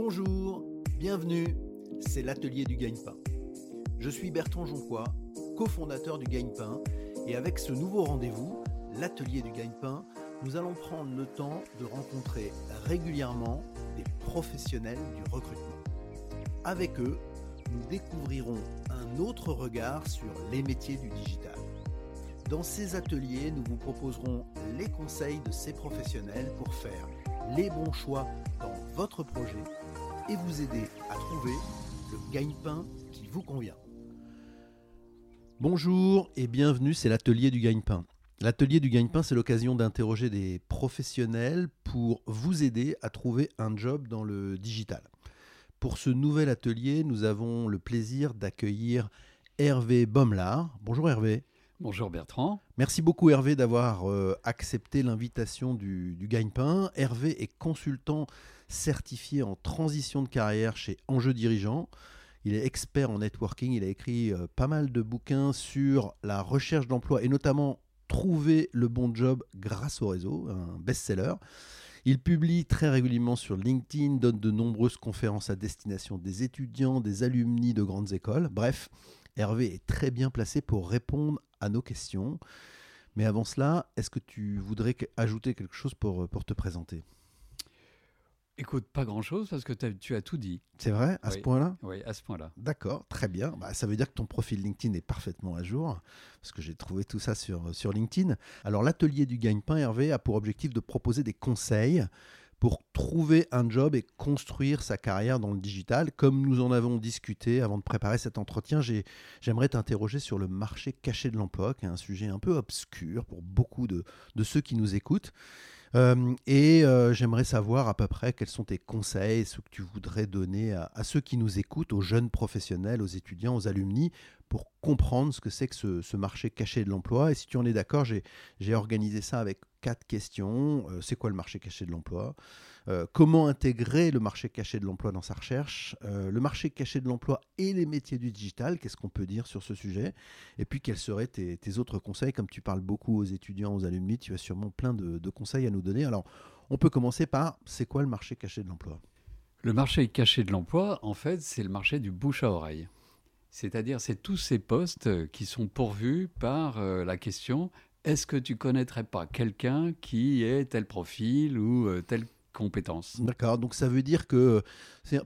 Bonjour, bienvenue, c'est l'atelier du gagne-pain. Je suis Bertrand Jonquois, cofondateur du gagne-pain, et avec ce nouveau rendez-vous, l'atelier du gagne-pain, nous allons prendre le temps de rencontrer régulièrement des professionnels du recrutement. Avec eux, nous découvrirons un autre regard sur les métiers du digital. Dans ces ateliers, nous vous proposerons les conseils de ces professionnels pour faire les bons choix dans votre projet et vous aider à trouver le gagne-pain qui vous convient. Bonjour et bienvenue, c'est l'atelier du gagne-pain. L'atelier du gagne-pain, c'est l'occasion d'interroger des professionnels pour vous aider à trouver un job dans le digital. Pour ce nouvel atelier, nous avons le plaisir d'accueillir Hervé Bommelard. Bonjour Hervé. Bonjour Bertrand. Merci beaucoup Hervé d'avoir euh, accepté l'invitation du, du Gagne-Pain. Hervé est consultant certifié en transition de carrière chez Enjeu Dirigeant. Il est expert en networking, il a écrit euh, pas mal de bouquins sur la recherche d'emploi et notamment trouver le bon job grâce au réseau, un best-seller. Il publie très régulièrement sur LinkedIn, donne de nombreuses conférences à destination des étudiants, des alumni de grandes écoles. Bref, Hervé est très bien placé pour répondre à nos questions. Mais avant cela, est-ce que tu voudrais ajouter quelque chose pour, pour te présenter? Écoute, pas grand-chose parce que tu as tout dit. C'est vrai, à ce point-là? Oui, à ce point-là. D'accord, très bien. Bah, ça veut dire que ton profil LinkedIn est parfaitement à jour, parce que j'ai trouvé tout ça sur, sur LinkedIn. Alors, l'atelier du gagne-pain, Hervé, a pour objectif de proposer des conseils pour trouver un job et construire sa carrière dans le digital. Comme nous en avons discuté avant de préparer cet entretien, j'aimerais t'interroger sur le marché caché de l'emploi, qui est un sujet un peu obscur pour beaucoup de, de ceux qui nous écoutent. Et j'aimerais savoir à peu près quels sont tes conseils, ce que tu voudrais donner à, ceux qui nous écoutent, aux jeunes professionnels, aux étudiants, aux alumni, pour comprendre ce que c'est que ce, marché caché de l'emploi. Et si tu en es d'accord, j'ai organisé ça avec quatre questions. C'est quoi le marché caché de l'emploi? Euh, Comment intégrer le marché caché de l'emploi dans sa recherche euh, Le marché caché de l'emploi et les métiers du digital, qu'est-ce qu'on peut dire sur ce sujet? Et puis quels seraient tes, autres conseils? Comme tu parles beaucoup aux étudiants, aux alumni, tu as sûrement plein de, de conseils à nous donner. Alors, on peut commencer par, c'est quoi le marché caché de l'emploi? Le marché caché de l'emploi, en fait, c'est le marché du bouche à oreille. C'est-à-dire, c'est tous ces postes qui sont pourvus par euh, la question est-ce que tu connaîtrais pas quelqu'un qui est tel profil ou euh, telle compétence D'accord, donc ça veut dire que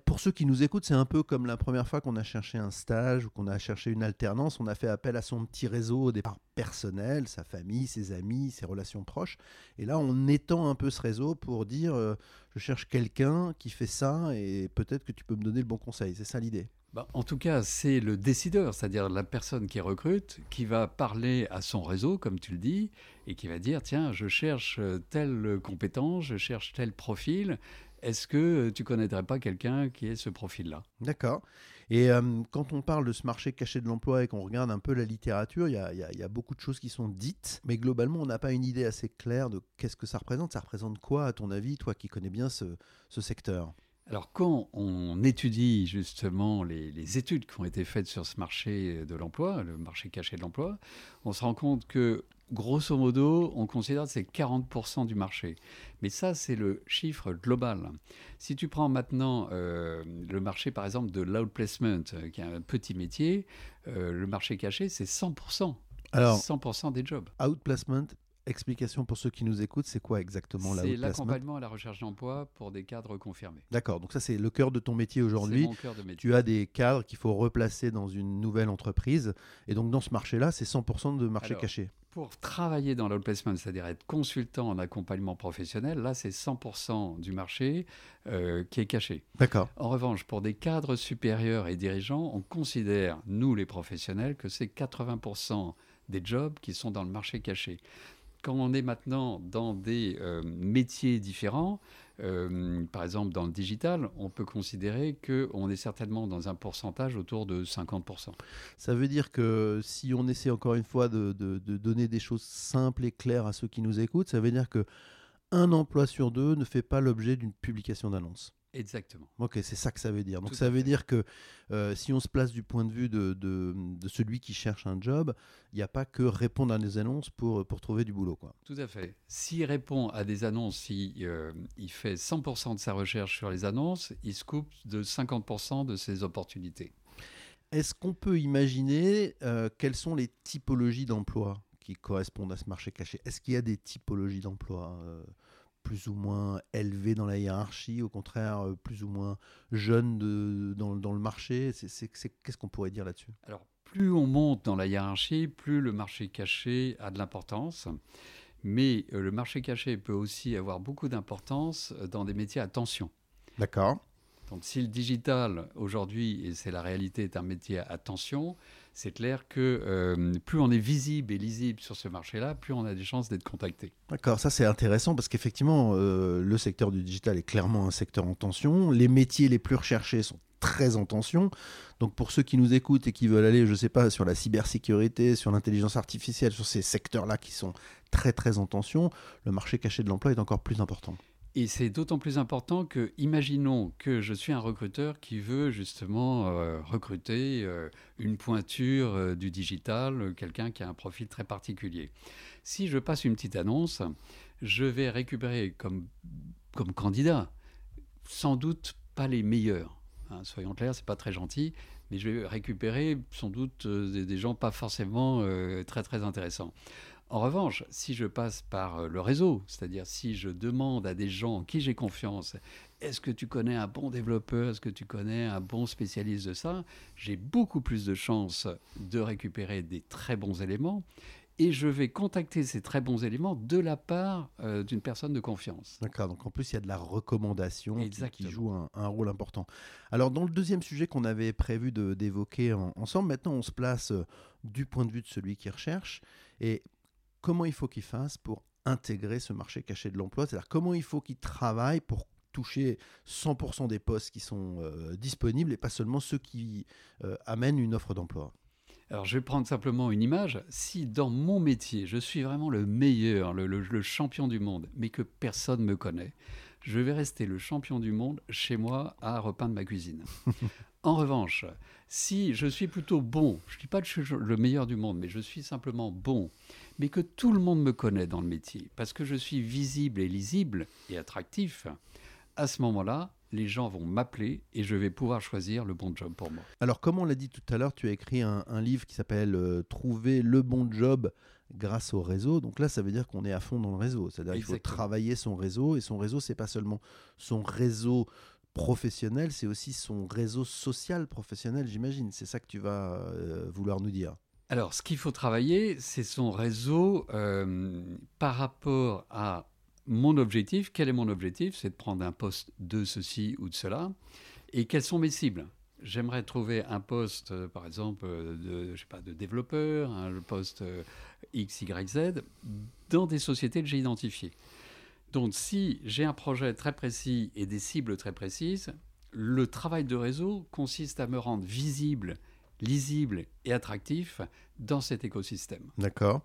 pour ceux qui nous écoutent, c'est un peu comme la première fois qu'on a cherché un stage ou qu'on a cherché une alternance, on a fait appel à son petit réseau au départ personnel, sa famille, ses amis, ses relations proches. Et là, on étend un peu ce réseau pour dire euh, je cherche quelqu'un qui fait ça et peut-être que tu peux me donner le bon conseil. C'est ça l'idée? Bah, en tout cas, c'est le décideur, c'est-à-dire la personne qui recrute, qui va parler à son réseau, comme tu le dis, et qui va dire, tiens, je cherche telle compétence, je cherche tel profil, est-ce que tu connaîtrais pas quelqu'un qui ait ce profil-là? D'accord. Et euh, quand on parle de ce marché caché de l'emploi et qu'on regarde un peu la littérature, il y, a, beaucoup de choses qui sont dites, mais globalement, on n'a pas une idée assez claire de qu'est-ce que ça représente. Ça représente quoi, à ton avis, toi qui connais bien ce secteur? Alors quand on étudie justement les, les, études qui ont été faites sur ce marché de l'emploi, le marché caché de l'emploi, on se rend compte que grosso modo, on considère que c'est 40% du marché. Mais ça, c'est le chiffre global. Si tu prends maintenant euh, le marché, par exemple, de l'outplacement, qui est un petit métier, euh, le marché caché, c'est 100%. Alors, 100% des jobs. Outplacement, explication pour ceux qui nous écoutent, c'est quoi exactement C'est l'accompagnement à la recherche d'emploi pour des cadres confirmés. D'accord, donc ça c'est le cœur de ton métier aujourd'hui. Tu as des cadres qu'il faut replacer dans une nouvelle entreprise. Et donc dans ce marché-là, c'est 100% de marché Alors, caché. Pour travailler dans l'outplacement, c'est-à-dire être consultant en accompagnement professionnel, là c'est 100% du marché euh, qui est caché. D'accord. En revanche, pour des cadres supérieurs et dirigeants, on considère, nous les professionnels, que c'est 80% des jobs qui sont dans le marché caché quand on est maintenant dans des euh, métiers différents, euh, par exemple dans le digital, on peut considérer qu'on est certainement dans un pourcentage autour de 50%. Ça veut dire que si on essaie encore une fois de, de, donner des choses simples et claires à ceux qui nous écoutent, ça veut dire que un emploi sur deux ne fait pas l'objet d'une publication d'annonce. Exactement. Ok, c'est ça que ça veut dire. Donc Tout ça veut fait. dire que euh, si on se place du point de vue de, de- de celui qui cherche un job, il n'y a pas que répondre à des annonces pour, pour trouver du boulot. Quoi. Tout à fait. S'il répond à des annonces, si euh, il fait 100% de sa recherche sur les annonces, il se coupe de 50% de ses opportunités. Est-ce qu'on peut imaginer euh, quelles sont les typologies d'emploi qui correspondent à ce marché caché? Est-ce qu'il y a des typologies d'emploi euh, plus ou moins élevées dans la hiérarchie, au contraire euh, plus ou moins jeunes de- dans, dans le marché Qu'est-ce qu'on pourrait dire là-dessus? Alors, plus on monte dans la hiérarchie, plus le marché caché a de l'importance. Mais euh, le marché caché peut aussi avoir beaucoup d'importance euh, dans des métiers à tension. D'accord. Donc si le digital aujourd'hui, et c'est la réalité, est un métier à tension, c'est clair que euh, plus on est visible et lisible sur ce marché-là, plus on a des chances d'être contacté. D'accord, ça c'est intéressant parce qu'effectivement, euh, le secteur du digital est clairement un secteur en tension. Les métiers les plus recherchés sont très en tension. Donc pour ceux qui nous écoutent et qui veulent aller, je ne sais pas, sur la cybersécurité, sur l'intelligence artificielle, sur ces secteurs-là qui sont très très en tension, le marché caché de l'emploi est encore plus important. Et c'est d'autant plus important que, imaginons que je suis un recruteur qui veut justement euh, recruter euh, une pointure euh, du digital, quelqu'un qui a un profil très particulier. Si je passe une petite annonce, je vais récupérer comme, comme candidat sans doute pas les meilleurs. hein, soyons clairs, c'est pas très gentil, mais je vais récupérer sans doute des, des gens pas forcément très très intéressants. En revanche, si je passe par euh, le réseau, c'est-à-dire si je demande à des gens en qui j'ai confiance, est-ce que tu connais un bon développeur, est-ce que tu connais un bon spécialiste de ça, j'ai beaucoup plus de chances de récupérer des très bons éléments et je vais contacter ces très bons éléments de la part euh, d'une personne de confiance. D'accord, donc en plus il y a de la recommandation qui- qui, joue un, un rôle important. Alors dans le deuxième sujet qu'on avait prévu de- d'évoquer en- ensemble, maintenant on se place euh, du point de vue de celui qui recherche et comment il faut qu'il fasse pour intégrer ce marché caché de l'emploi, c'est-à-dire comment il faut qu'il travaille pour toucher 100% des postes qui sont euh, disponibles et pas seulement ceux qui euh, amènent une offre d'emploi. Alors, je vais prendre simplement une image. Si dans mon métier, je suis vraiment le meilleur, le, le- le champion du monde, mais que personne ne me connaît, je vais rester le champion du monde chez moi à repeindre ma cuisine. en revanche, si je suis plutôt bon, je ne dis pas que je suis le meilleur du monde, mais je suis simplement bon, mais que tout le monde me connaît dans le métier, parce que je suis visible et lisible et attractif, à ce moment-là, les gens vont m'appeler et je vais pouvoir choisir le bon job pour moi. Alors, comme on l'a dit tout à l'heure, tu as écrit un, un livre qui s'appelle euh, Trouver le bon job grâce au réseau. Donc là, ça veut dire qu'on est à fond dans le réseau. C'est-à-dire qu'il faut travailler son réseau. Et son réseau, c'est pas seulement son réseau professionnel, c'est aussi son réseau social professionnel, j'imagine. C'est ça que tu vas euh, vouloir nous dire. Alors, ce qu'il faut travailler, c'est son réseau euh, par rapport à mon objectif. Quel est mon objectif? C'est de prendre un poste de ceci ou de cela. Et quelles sont mes cibles? J'aimerais trouver un poste, euh, par exemple, euh, de, je sais pas, de développeur, un poste euh, X, Y, Z, dans des sociétés que j'ai identifiées. Donc, si j'ai un projet très précis et des cibles très précises, le travail de réseau consiste à me rendre visible, lisible et attractif dans cet écosystème. D'accord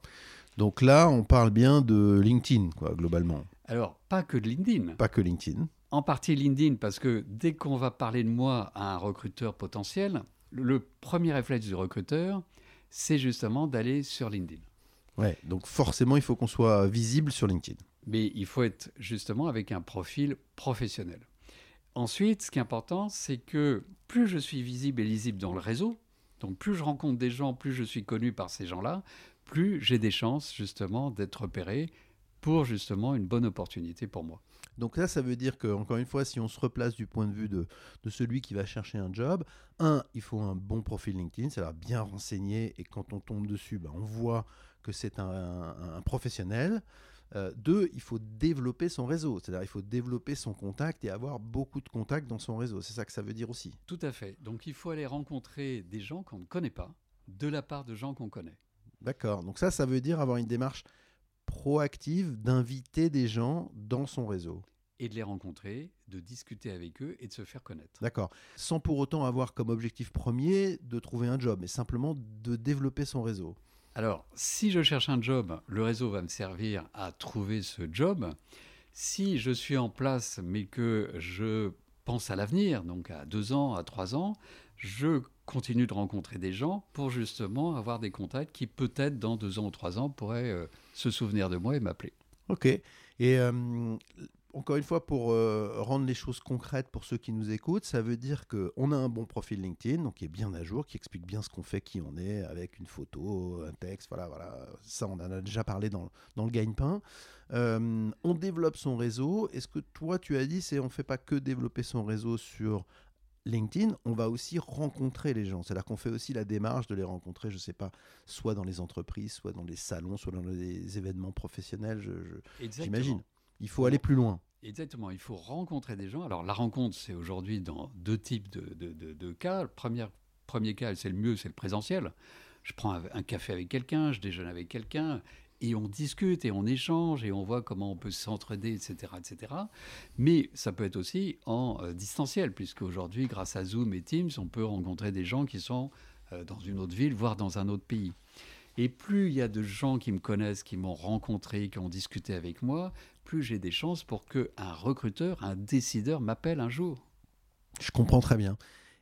Donc là, on parle bien de LinkedIn, quoi, globalement. Alors, pas que de LinkedIn, Pas que LinkedIn. En partie LinkedIn, parce que dès qu'on va parler de moi à un recruteur potentiel, le premier réflexe du recruteur, c'est justement d'aller sur LinkedIn. Ouais, donc forcément, il faut qu'on soit visible sur LinkedIn. Mais il faut être justement avec un profil professionnel. Ensuite, ce qui est important, c'est que plus je suis visible et lisible dans le réseau, donc plus je rencontre des gens, plus je suis connu par ces gens-là, plus j'ai des chances justement d'être repéré pour justement une bonne opportunité pour moi. Donc là, ça veut dire que, encore une fois, si on se replace du point de vue de, de celui qui va chercher un job, un, il faut un bon profil LinkedIn, c'est-à-dire bien renseigné, et quand on tombe dessus, ben, on voit que c'est un, un- un professionnel. Euh, deux, il faut développer son réseau, c'est-à-dire il faut développer son contact et avoir beaucoup de contacts dans son réseau. C'est ça que ça veut dire aussi. Tout à fait. Donc il faut aller rencontrer des gens qu'on ne connaît pas de la part de gens qu'on connaît. D'accord. Donc ça, ça veut dire avoir une démarche proactive d'inviter des gens dans son réseau. Et de les rencontrer, de discuter avec eux et de se faire connaître. D'accord. Sans pour autant avoir comme objectif premier de trouver un job, mais simplement de développer son réseau. Alors, si je cherche un job, le réseau va me servir à trouver ce job. Si je suis en place, mais que je pense à l'avenir, donc à deux ans, à trois ans, je continue de rencontrer des gens pour justement avoir des contacts qui peut-être dans deux ans ou trois ans pourraient euh, se souvenir de moi et m'appeler. Ok. Et euh, encore une fois, pour euh, rendre les choses concrètes pour ceux qui nous écoutent, ça veut dire qu'on a un bon profil LinkedIn, donc qui est bien à jour, qui explique bien ce qu'on fait, qui on est, avec une photo, un texte, voilà, voilà. Ça, on en a déjà parlé dans, dans le gagne-pain. on développe son réseau. Et ce que toi, tu as dit, c'est on ne fait pas que développer son réseau sur LinkedIn, on va aussi rencontrer les gens. C'est-à-dire qu'on fait aussi la démarche de les rencontrer, je ne sais pas, soit dans les entreprises, soit dans les salons, soit dans les événements professionnels, j'imagine. Il faut aller plus loin. Exactement, il faut rencontrer des gens. Alors la rencontre, c'est aujourd'hui dans deux types de, cas. Le premier, premier cas, c'est le mieux, c'est le présentiel. Je prends un café avec quelqu'un, je déjeune avec quelqu'un, et on discute et on échange et on voit comment on peut s'entraider, etc., etc. Mais ça peut être aussi en euh, distanciel, puisque aujourd'hui, grâce à Zoom et Teams, on peut rencontrer des gens qui sont euh, dans une autre ville, voire dans un autre pays. Et plus il y a de gens qui me connaissent, qui m'ont rencontré, qui ont discuté avec moi, plus j'ai des chances pour qu'un recruteur, un décideur m'appelle un jour. Je comprends très bien.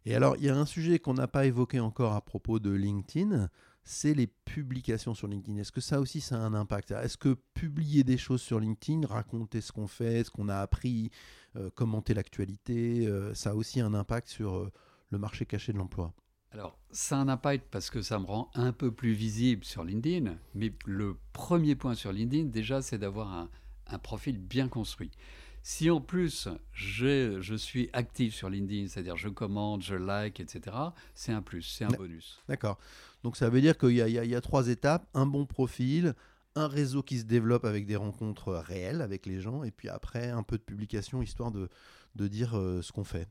Et alors, il y a un sujet qu'on n'a pas évoqué encore à propos de LinkedIn, c'est les publications sur LinkedIn. Est-ce que ça aussi, ça a un impact? Est-ce que publier des choses sur LinkedIn, raconter ce qu'on fait, ce qu'on a appris, euh, commenter l'actualité, euh, ça a aussi un impact sur euh, le marché caché de l'emploi? Alors, ça a un impact parce que ça me rend un peu plus visible sur LinkedIn. Mais le premier point sur LinkedIn, déjà, c'est d'avoir un profil bien construit. Si en plus je suis actif sur LinkedIn, c'est-à-dire je commente, je like, etc., c'est un plus, c'est un bonus. D'accord. Donc ça veut dire qu'il y, a trois étapes un bon profil, un réseau qui se développe avec des rencontres réelles avec les gens, et puis après un peu de publication histoire de, dire euh, ce qu'on fait.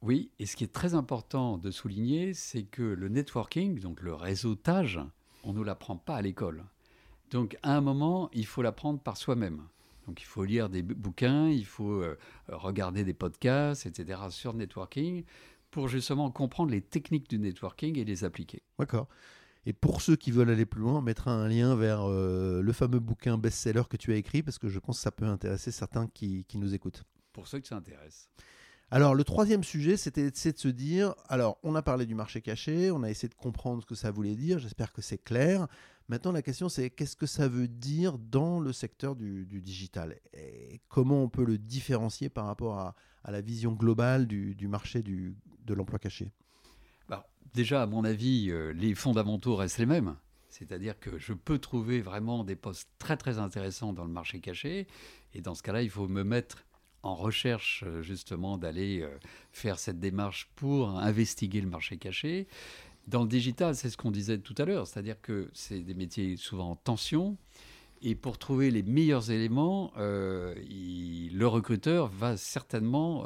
Oui, et ce qui est très important de souligner, c'est que le networking, donc le réseautage, on ne l'apprend pas à l'école. Donc à un moment, il faut l'apprendre par soi-même. Donc il faut lire des bouquins, il faut euh, regarder des podcasts, etc. sur le networking pour justement comprendre les techniques du networking et les appliquer. D'accord. Et pour ceux qui veulent aller plus loin, on mettra un lien vers euh, le fameux bouquin best-seller que tu as écrit parce que je pense que ça peut intéresser certains qui, qui nous écoutent. Pour ceux que ça intéresse. Alors le troisième sujet, c'était de se dire, alors on a parlé du marché caché, on a essayé de comprendre ce que ça voulait dire, j'espère que c'est clair. Maintenant la question c'est qu'est-ce que ça veut dire dans le secteur du, digital? Et comment on peut le différencier par rapport à, la vision globale du, marché de l'emploi caché? Bah, Déjà à mon avis, euh, les fondamentaux restent les mêmes. C'est-à-dire que je peux trouver vraiment des postes très très intéressants dans le marché caché. Et dans ce cas-là, il faut me mettre en recherche euh, justement d'aller euh, faire cette démarche pour investiguer le marché caché. Dans le digital, c'est ce qu'on disait tout à l'heure, c'est-à-dire que c'est des métiers souvent en tension. Et pour trouver les meilleurs éléments, euh, le recruteur va certainement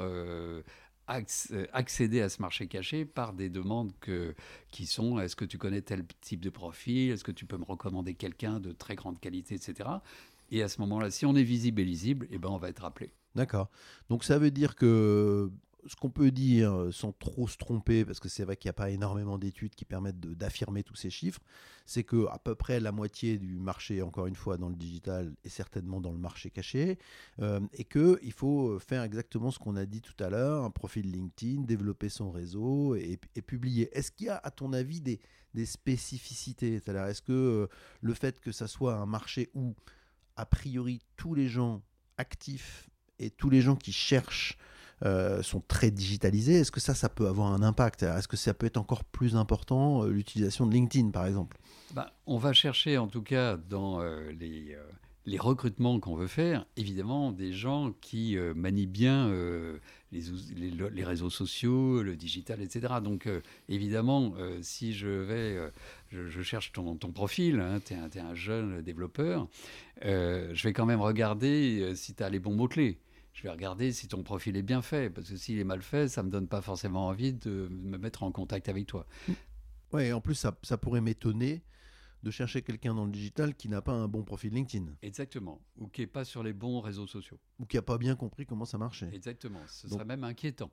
accéder à ce marché caché par des demandes qui sont est-ce que tu connais tel type de profil? Est-ce que tu peux me recommander quelqu'un de très grande qualité, etc. Et à ce moment-là, si on est visible et lisible, eh ben, on va être appelé. D'accord. Donc ça veut dire que ce qu'on peut dire sans trop se tromper, parce que c'est vrai qu'il n'y a pas énormément d'études qui permettent d'affirmer tous ces chiffres, c'est que à peu près la moitié du marché, encore une fois, dans le digital est certainement dans le marché caché, euh, et qu'il faut faire exactement ce qu'on a dit tout à l'heure, un profil LinkedIn, développer son réseau et, publier. Est-ce qu'il y a, à ton avis, des, spécificités? Est-ce que euh, le fait que ça soit un marché où, a priori, tous les gens actifs et tous les gens qui cherchent euh, sont très digitalisés, est-ce que ça, ça peut avoir un impact? Est-ce que ça peut être encore plus important, euh, l'utilisation de LinkedIn, par exemple? Bah, On va chercher, en tout cas, dans euh, les, recrutements qu'on veut faire, évidemment, des gens qui manient bien les, réseaux sociaux, le digital, etc. Donc, évidemment, si je vais, je, cherche ton, profil, hein, tu es, un jeune développeur, je vais quand même regarder si tu as les bons mots-clés je vais regarder si ton profil est bien fait, parce que s'il est mal fait, ça ne me donne pas forcément envie de me mettre en contact avec toi. Oui, en plus, ça, pourrait m'étonner de chercher quelqu'un dans le digital qui n'a pas un bon profil LinkedIn. Exactement. Ou qui n'est pas sur les bons réseaux sociaux. Ou qui n'a pas bien compris comment ça marchait. Exactement. Ce serait même inquiétant.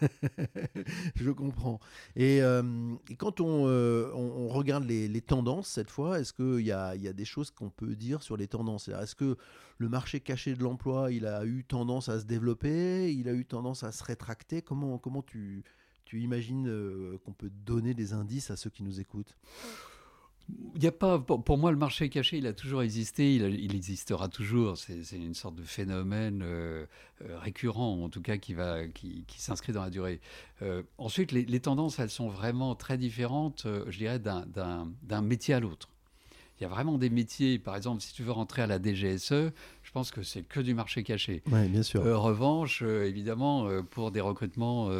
Je comprends. Et, euh, quand euh, on, on, regarde les, tendances cette fois, est-ce qu'il y a, y a des choses qu'on peut dire sur les tendances? Est-ce que le marché caché de l'emploi, il a eu tendance à se développer? Il a eu tendance à se rétracter? Comment, comment tu, tu imagines euh, qu'on peut donner des indices à ceux qui nous écoutent? Il y a pas, pour moi, le marché caché, il a toujours existé, il, existera toujours. C'est une sorte de phénomène euh, euh, récurrent, en tout cas, qui, va, qui, s'inscrit dans la durée. ensuite, les, tendances, elles sont vraiment très différentes, je dirais, d'un métier à l'autre. Il y a vraiment des métiers, par exemple, si tu veux rentrer à la DGSE, pense que c'est que du marché caché. Oui, bien sûr. Euh, revanche, euh, évidemment, euh, pour des recrutements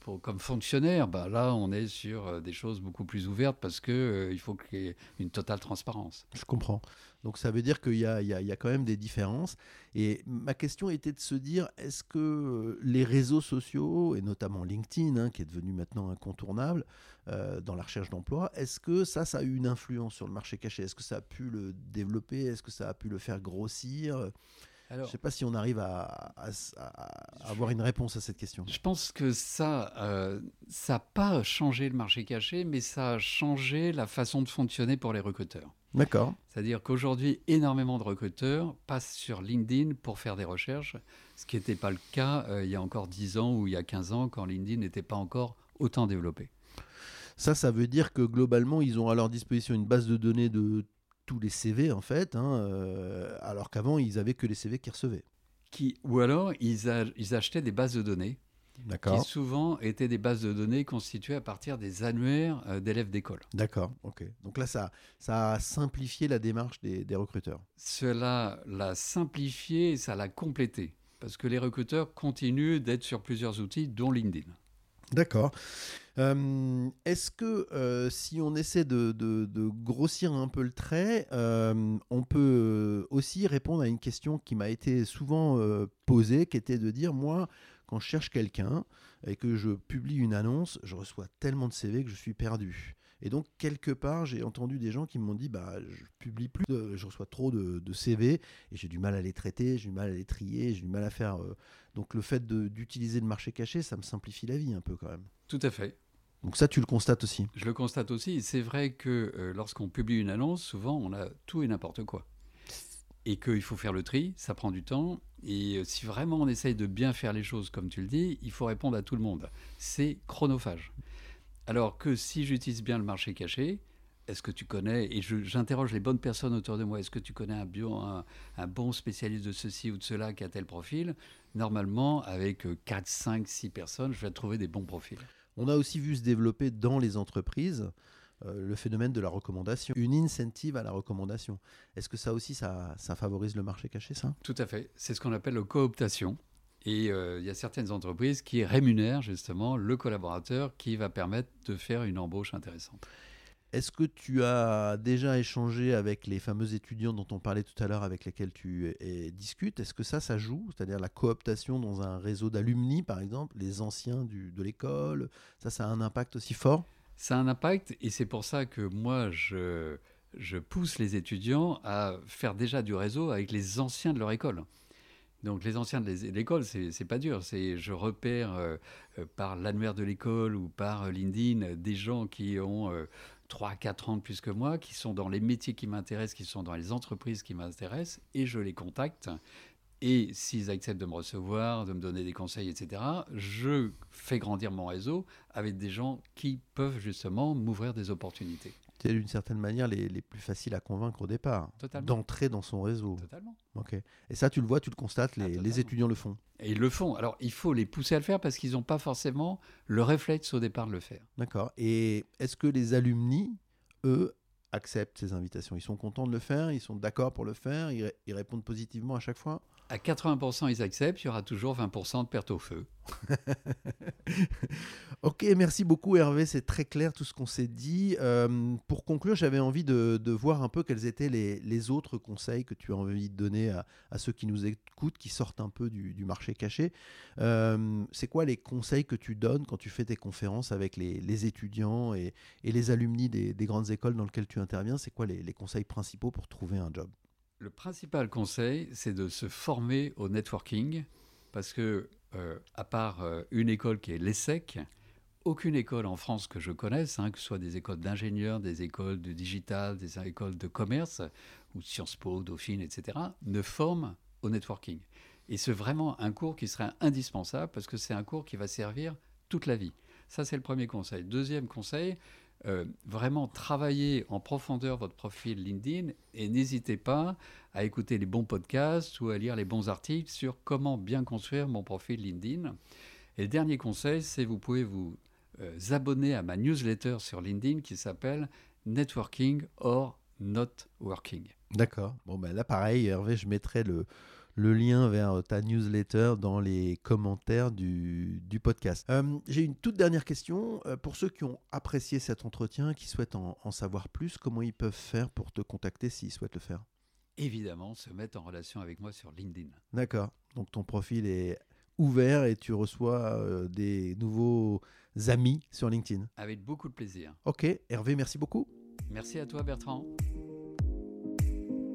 pour, comme fonctionnaire, bah, là, on est sur des choses beaucoup plus ouvertes parce qu'il il faut qu'il y ait une totale transparence. Je comprends. Donc ça veut dire qu'il y, y, a quand même des différences. Et ma question était de se dire, est-ce que les réseaux sociaux, et notamment LinkedIn, hein, qui est devenu maintenant incontournable dans la recherche d'emploi, est-ce que ça, ça a eu une influence sur le marché caché? Est-ce que ça a pu le développer? Est-ce que ça a pu le faire grossir? Je ne sais pas si on arrive à, avoir une réponse à cette question. Je pense que ça euh, ça n'a pas changé le marché caché, mais ça a changé la façon de fonctionner pour les recruteurs. D'accord. C'est-à-dire qu'aujourd'hui, énormément de recruteurs passent sur LinkedIn pour faire des recherches, ce qui n'était pas le cas euh, il y a encore 10 ans ou il y a 15 ans quand LinkedIn n'était pas encore autant développé. Ça, ça veut dire que globalement, ils ont à leur disposition une base de données de tous les CV en fait, hein, euh, alors qu'avant ils avaient que les CV qu'ils recevaient. Qui, ou alors ils, ils achetaient des bases de données qui souvent étaient des bases de données constituées à partir des annuaires euh, d'élèves d'école. D'accord, ok. Donc là, ça, ça a simplifié la démarche des, des recruteurs. Cela l'a simplifié et ça l'a complété, parce que les recruteurs continuent d'être sur plusieurs outils, dont LinkedIn. D'accord. Euh, est-ce que euh, si on essaie de, grossir un peu le trait, euh, on peut aussi répondre à une question qui m'a été souvent posée, qui était de dire, moi, quand je cherche quelqu'un et que je publie une annonce, je reçois tellement de CV que je suis perdu. Et donc, quelque part, j'ai entendu des gens qui m'ont dit bah, je publie plus, je reçois trop de, CV et j'ai du mal à les traiter, j'ai du mal à les trier, j'ai du mal à faire. Euh, donc, le fait d'utiliser le marché caché, ça me simplifie la vie un peu quand même. Tout à fait. Donc, ça, tu le constates aussi Je le constate aussi. C'est vrai que euh, lorsqu'on publie une annonce, souvent, on a tout et n'importe quoi. Et qu'il faut faire le tri, ça prend du temps. Et euh, si vraiment on essaye de bien faire les choses comme tu le dis, il faut répondre à tout le monde. C'est chronophage. Alors que si j'utilise bien le marché caché, est-ce que tu connais, et j'interroge les bonnes personnes autour de moi, est-ce que tu connais un, bio, un, bon spécialiste de ceci ou de cela qui a tel profil? Normalement, avec 4, 5, 6 personnes, je vais trouver des bons profils. On a aussi vu se développer dans les entreprises euh, le phénomène de la recommandation, une incentive à la recommandation. Est-ce que ça aussi, ça, ça favorise le marché caché, ça? Tout à fait. C'est ce qu'on appelle la cooptation. Et euh, il y a certaines entreprises qui rémunèrent justement le collaborateur qui va permettre de faire une embauche intéressante. Est-ce que tu as déjà échangé avec les fameux étudiants dont on parlait tout à l'heure, avec lesquels tu discutes? Est-ce que ça, ça joue? C'est-à-dire la cooptation dans un réseau d'alumni, par exemple, les anciens de l'école? Ça, ça a un impact aussi fort? Ça a un impact, et c'est pour ça que moi, je, pousse les étudiants à faire déjà du réseau avec les anciens de leur école. Donc les anciens de l'école, c'est pas dur. C'est je repère euh, euh, par l'annuaire de l'école ou par euh, LinkedIn des gens qui ont 3 4 ans de plus que moi, qui sont dans les métiers qui m'intéressent, qui sont dans les entreprises qui m'intéressent, et je les contacte. Et s'ils acceptent de me recevoir, de me donner des conseils, etc., je fais grandir mon réseau avec des gens qui peuvent justement m'ouvrir des opportunités c'est d'une certaine manière les, les, plus faciles à convaincre au départ, d'entrer dans son réseau. Totalement. Ok. Et ça, tu le vois, tu le constates, les, ah, les, étudiants le font. Et ils le font. Alors, il faut les pousser à le faire parce qu'ils n'ont pas forcément le réflexe au départ de le faire. D'accord. Et est-ce que les alumni, eux, acceptent ces invitations? Ils sont contents de le faire? Ils sont d'accord pour le faire? Ils, ils répondent positivement à chaque fois? À 80%, ils acceptent. Il y aura toujours 20% de perte au feu. ok, merci beaucoup Hervé, c'est très clair tout ce qu'on s'est dit. Euh, pour conclure, j'avais envie de, voir un peu quels étaient les, autres conseils que tu as envie de donner à, ceux qui nous écoutent, qui sortent un peu du, marché caché. Euh, c'est quoi les conseils que tu donnes quand tu fais tes conférences avec les, étudiants et, les alumni des, grandes écoles dans lesquelles tu interviens? C'est quoi les conseils principaux pour trouver un job? Le principal conseil, c'est de se former au networking parce que euh, à part euh, une école qui est l'ESSEC, aucune école en France que je connaisse, hein, que ce soit des écoles d'ingénieurs, des écoles de digital, des écoles de commerce, ou Sciences Po, Dauphine, etc., ne forme au networking. Et c'est vraiment un cours qui serait indispensable parce que c'est un cours qui va servir toute la vie. Ça, c'est le premier conseil. Deuxième conseil, euh, vraiment travailler en profondeur votre profil LinkedIn et n'hésitez pas à écouter les bons podcasts ou à lire les bons articles sur comment bien construire mon profil LinkedIn. Et dernier conseil, c'est vous pouvez vous euh, abonner à ma newsletter sur LinkedIn qui s'appelle Networking or Not Working. D'accord. Bon, ben là, pareil, Hervé, je mettrai le, le lien vers ta newsletter dans les commentaires du, podcast. Euh, j'ai une toute dernière question. Euh, pour ceux qui ont apprécié cet entretien, qui souhaitent en, savoir plus, comment ils peuvent faire pour te contacter s'ils souhaitent le faire? Évidemment, se mettre en relation avec moi sur LinkedIn. D'accord. Donc ton profil est ouvert et tu reçois euh, des nouveaux amis sur LinkedIn. Avec beaucoup de plaisir. Ok, Hervé, merci beaucoup. Merci à toi Bertrand.